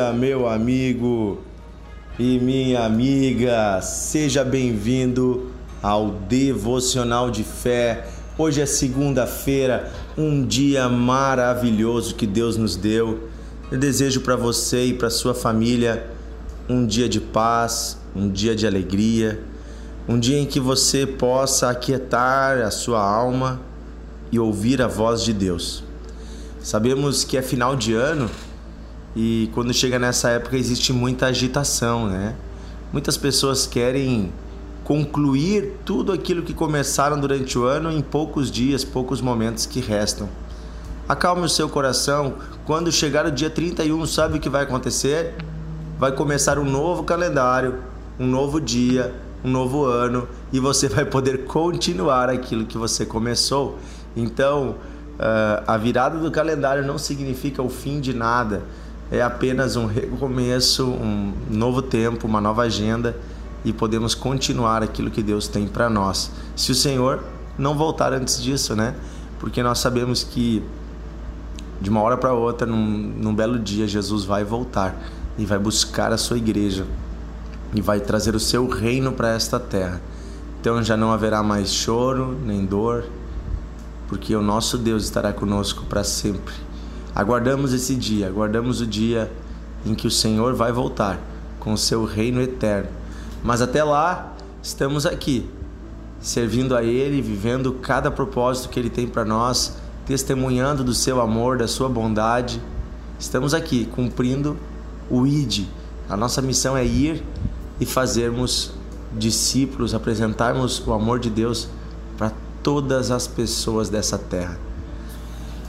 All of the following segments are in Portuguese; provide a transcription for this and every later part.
dia, meu amigo e minha amiga. Seja bem-vindo ao Devocional de Fé. Hoje é segunda-feira, um dia maravilhoso que Deus nos deu. Eu desejo para você e para sua família um dia de paz, um dia de alegria, um dia em que você possa aquietar a sua alma e ouvir a voz de Deus. Sabemos que é final de ano e quando chega nessa época existe muita agitação, né? Muitas pessoas querem concluir tudo aquilo que começaram durante o ano em poucos dias, poucos momentos que restam. Acalme o seu coração. Quando chegar o dia 31, sabe o que vai acontecer? Vai começar um novo calendário, um novo dia, um novo ano e você vai poder continuar aquilo que você começou. Então, Uh, a virada do calendário não significa o fim de nada, é apenas um recomeço, um novo tempo, uma nova agenda e podemos continuar aquilo que Deus tem para nós. Se o Senhor não voltar antes disso, né? Porque nós sabemos que de uma hora para outra, num, num belo dia, Jesus vai voltar e vai buscar a sua igreja e vai trazer o seu reino para esta terra. Então já não haverá mais choro, nem dor, porque o nosso Deus estará conosco para sempre. Aguardamos esse dia, aguardamos o dia em que o Senhor vai voltar com o seu reino eterno. Mas até lá, estamos aqui, servindo a Ele, vivendo cada propósito que Ele tem para nós, testemunhando do seu amor, da sua bondade. Estamos aqui cumprindo o ID. A nossa missão é ir e fazermos discípulos, apresentarmos o amor de Deus para todas as pessoas dessa terra.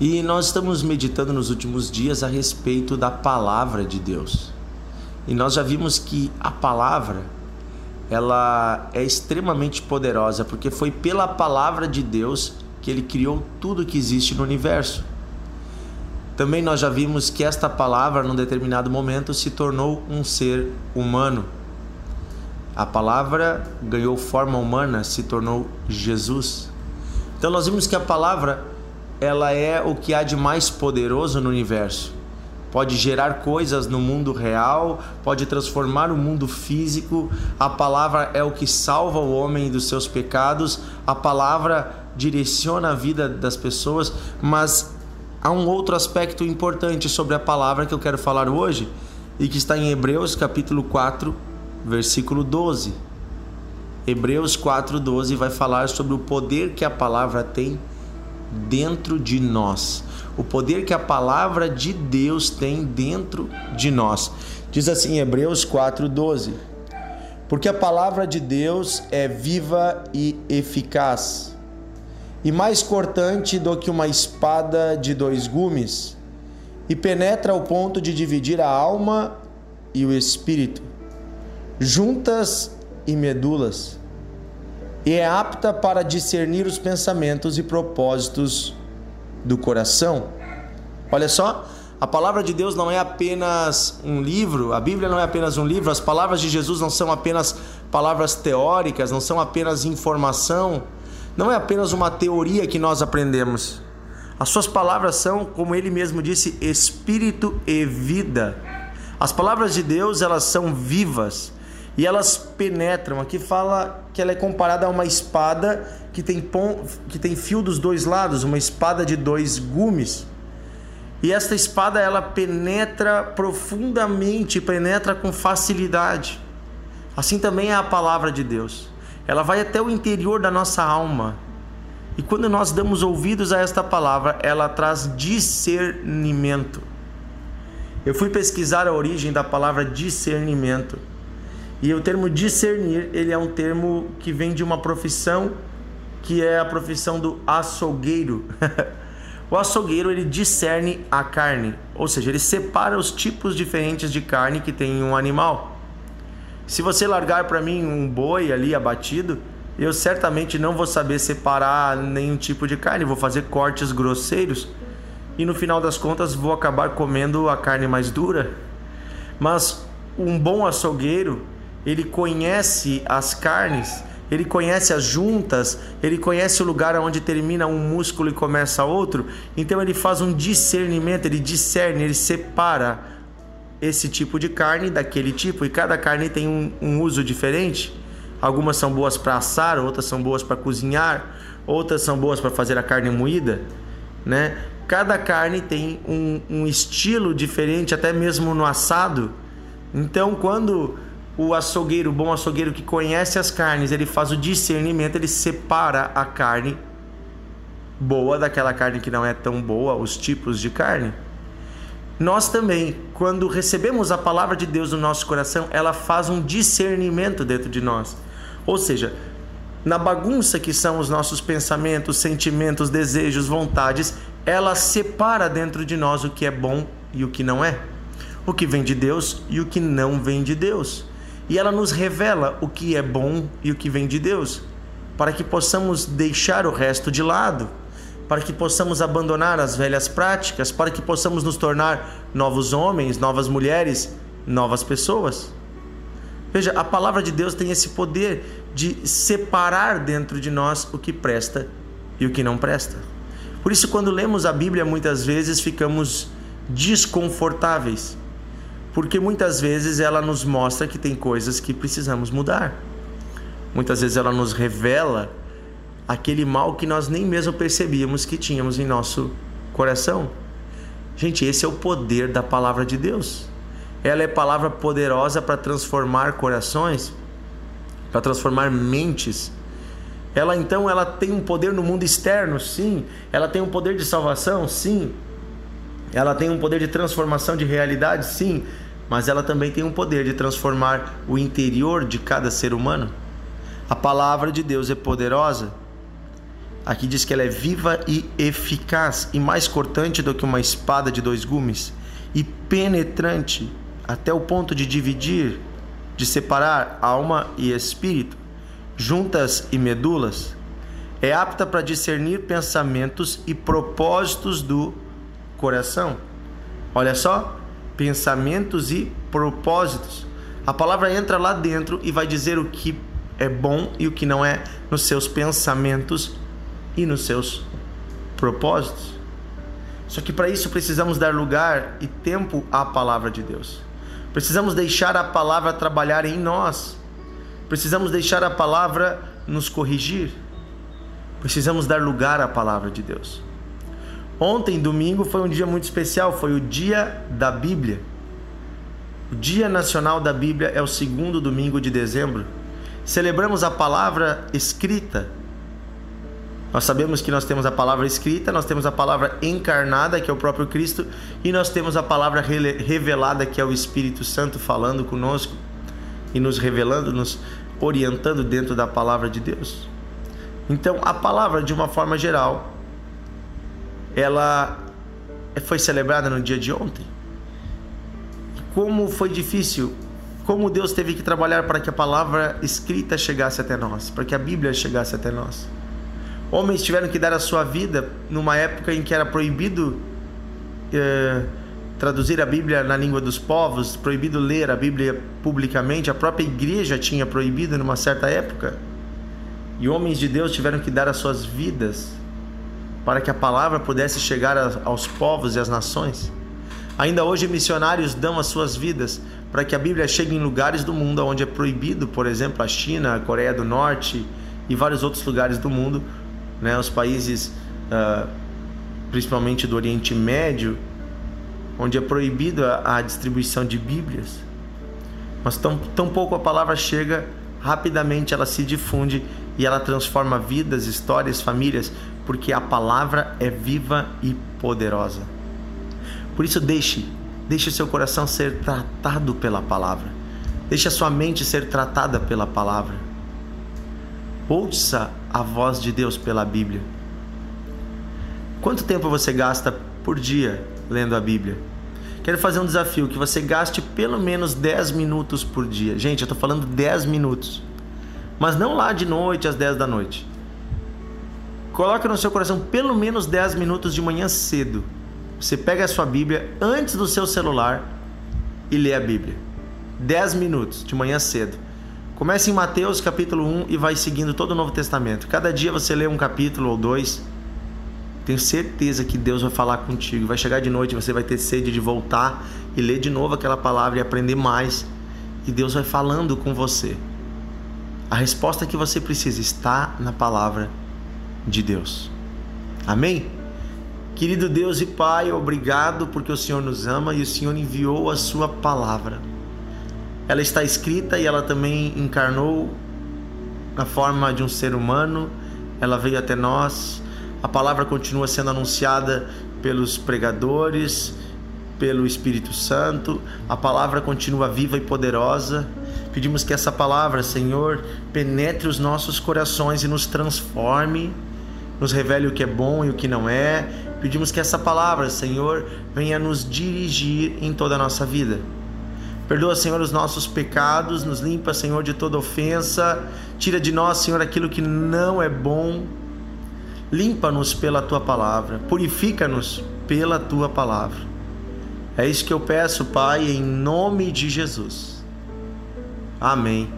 E nós estamos meditando nos últimos dias a respeito da palavra de Deus. E nós já vimos que a palavra ela é extremamente poderosa, porque foi pela palavra de Deus que ele criou tudo que existe no universo. Também nós já vimos que esta palavra, num determinado momento, se tornou um ser humano. A palavra ganhou forma humana, se tornou Jesus. Então nós vimos que a palavra ela é o que há de mais poderoso no universo. Pode gerar coisas no mundo real, pode transformar o mundo físico. A palavra é o que salva o homem dos seus pecados. A palavra direciona a vida das pessoas, mas há um outro aspecto importante sobre a palavra que eu quero falar hoje e que está em Hebreus capítulo 4, versículo 12 Hebreus 4:12 vai falar sobre o poder que a palavra tem dentro de nós. O poder que a palavra de Deus tem dentro de nós. Diz assim Hebreus 4:12. Porque a palavra de Deus é viva e eficaz, e mais cortante do que uma espada de dois gumes, e penetra ao ponto de dividir a alma e o espírito, juntas e medulas, e é apta para discernir os pensamentos e propósitos do coração. Olha só, a palavra de Deus não é apenas um livro, a Bíblia não é apenas um livro, as palavras de Jesus não são apenas palavras teóricas, não são apenas informação, não é apenas uma teoria que nós aprendemos. As suas palavras são, como ele mesmo disse, espírito e vida. As palavras de Deus, elas são vivas e elas penetram. Aqui fala que ela é comparada a uma espada que tem, pom, que tem fio dos dois lados, uma espada de dois gumes. E esta espada ela penetra profundamente, penetra com facilidade. Assim também é a palavra de Deus. Ela vai até o interior da nossa alma. E quando nós damos ouvidos a esta palavra, ela traz discernimento. Eu fui pesquisar a origem da palavra discernimento. E o termo discernir, ele é um termo que vem de uma profissão que é a profissão do açougueiro. o açougueiro ele discerne a carne, ou seja, ele separa os tipos diferentes de carne que tem em um animal. Se você largar para mim um boi ali abatido, eu certamente não vou saber separar nenhum tipo de carne, vou fazer cortes grosseiros e no final das contas vou acabar comendo a carne mais dura. Mas um bom açougueiro, ele conhece as carnes, ele conhece as juntas, ele conhece o lugar onde termina um músculo e começa outro, então ele faz um discernimento, ele discerne, ele separa esse tipo de carne daquele tipo, e cada carne tem um, um uso diferente. Algumas são boas para assar, outras são boas para cozinhar, outras são boas para fazer a carne moída, né? Cada carne tem um, um estilo diferente, até mesmo no assado. Então, quando o açougueiro, o bom açougueiro que conhece as carnes, ele faz o discernimento, ele separa a carne boa daquela carne que não é tão boa, os tipos de carne. Nós também, quando recebemos a palavra de Deus no nosso coração, ela faz um discernimento dentro de nós. Ou seja, na bagunça que são os nossos pensamentos, sentimentos, desejos, vontades, ela separa dentro de nós o que é bom e o que não é, o que vem de Deus e o que não vem de Deus. E ela nos revela o que é bom e o que vem de Deus, para que possamos deixar o resto de lado, para que possamos abandonar as velhas práticas, para que possamos nos tornar novos homens, novas mulheres, novas pessoas. Veja, a palavra de Deus tem esse poder de separar dentro de nós o que presta e o que não presta. Por isso, quando lemos a Bíblia, muitas vezes ficamos desconfortáveis, porque muitas vezes ela nos mostra que tem coisas que precisamos mudar. Muitas vezes ela nos revela aquele mal que nós nem mesmo percebíamos que tínhamos em nosso coração. Gente, esse é o poder da palavra de Deus. Ela é palavra poderosa para transformar corações, para transformar mentes. Ela então ela tem um poder no mundo externo, sim. Ela tem um poder de salvação, sim. Ela tem um poder de transformação de realidade, sim. Mas ela também tem um poder de transformar o interior de cada ser humano. A palavra de Deus é poderosa. Aqui diz que ela é viva e eficaz e mais cortante do que uma espada de dois gumes e penetrante até o ponto de dividir, de separar alma e espírito, juntas e medulas, é apta para discernir pensamentos e propósitos do coração. Olha só, pensamentos e propósitos. A palavra entra lá dentro e vai dizer o que é bom e o que não é nos seus pensamentos e nos seus propósitos. Só que para isso precisamos dar lugar e tempo à palavra de Deus. Precisamos deixar a palavra trabalhar em nós. Precisamos deixar a palavra nos corrigir. Precisamos dar lugar à palavra de Deus. Ontem, domingo, foi um dia muito especial, foi o dia da Bíblia. O Dia Nacional da Bíblia é o segundo domingo de dezembro. Celebramos a palavra escrita nós sabemos que nós temos a palavra escrita, nós temos a palavra encarnada, que é o próprio Cristo, e nós temos a palavra revelada, que é o Espírito Santo falando conosco e nos revelando, nos orientando dentro da palavra de Deus. Então, a palavra, de uma forma geral, ela foi celebrada no dia de ontem. Como foi difícil, como Deus teve que trabalhar para que a palavra escrita chegasse até nós, para que a Bíblia chegasse até nós. Homens tiveram que dar a sua vida numa época em que era proibido é, traduzir a Bíblia na língua dos povos, proibido ler a Bíblia publicamente. A própria igreja tinha proibido numa certa época. E homens de Deus tiveram que dar as suas vidas para que a palavra pudesse chegar aos povos e às nações. Ainda hoje, missionários dão as suas vidas para que a Bíblia chegue em lugares do mundo onde é proibido, por exemplo, a China, a Coreia do Norte e vários outros lugares do mundo, né, os países, uh, principalmente do Oriente Médio, onde é proibida a distribuição de Bíblias. Mas tão, tão pouco a palavra chega, rapidamente ela se difunde e ela transforma vidas, histórias, famílias, porque a palavra é viva e poderosa. Por isso deixe, deixe seu coração ser tratado pela palavra. Deixe a sua mente ser tratada pela palavra. Ouça a voz de Deus pela Bíblia. Quanto tempo você gasta por dia lendo a Bíblia? Quero fazer um desafio que você gaste pelo menos 10 minutos por dia. Gente, eu estou falando 10 minutos. Mas não lá de noite às 10 da noite. Coloque no seu coração pelo menos 10 minutos de manhã cedo. Você pega a sua Bíblia antes do seu celular e lê a Bíblia. 10 minutos de manhã cedo. Comece em Mateus capítulo 1 e vai seguindo todo o Novo Testamento. Cada dia você lê um capítulo ou dois. Tenho certeza que Deus vai falar contigo. Vai chegar de noite, você vai ter sede de voltar e ler de novo aquela palavra e aprender mais. E Deus vai falando com você. A resposta que você precisa está na palavra de Deus. Amém? Querido Deus e Pai, obrigado porque o Senhor nos ama e o Senhor enviou a Sua palavra. Ela está escrita e ela também encarnou na forma de um ser humano, ela veio até nós. A palavra continua sendo anunciada pelos pregadores, pelo Espírito Santo. A palavra continua viva e poderosa. Pedimos que essa palavra, Senhor, penetre os nossos corações e nos transforme, nos revele o que é bom e o que não é. Pedimos que essa palavra, Senhor, venha nos dirigir em toda a nossa vida. Perdoa, Senhor, os nossos pecados, nos limpa, Senhor, de toda ofensa. Tira de nós, Senhor, aquilo que não é bom. Limpa-nos pela tua palavra, purifica-nos pela tua palavra. É isso que eu peço, Pai, em nome de Jesus. Amém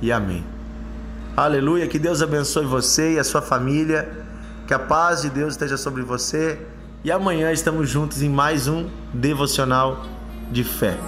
e amém. Aleluia, que Deus abençoe você e a sua família, que a paz de Deus esteja sobre você. E amanhã estamos juntos em mais um devocional de fé.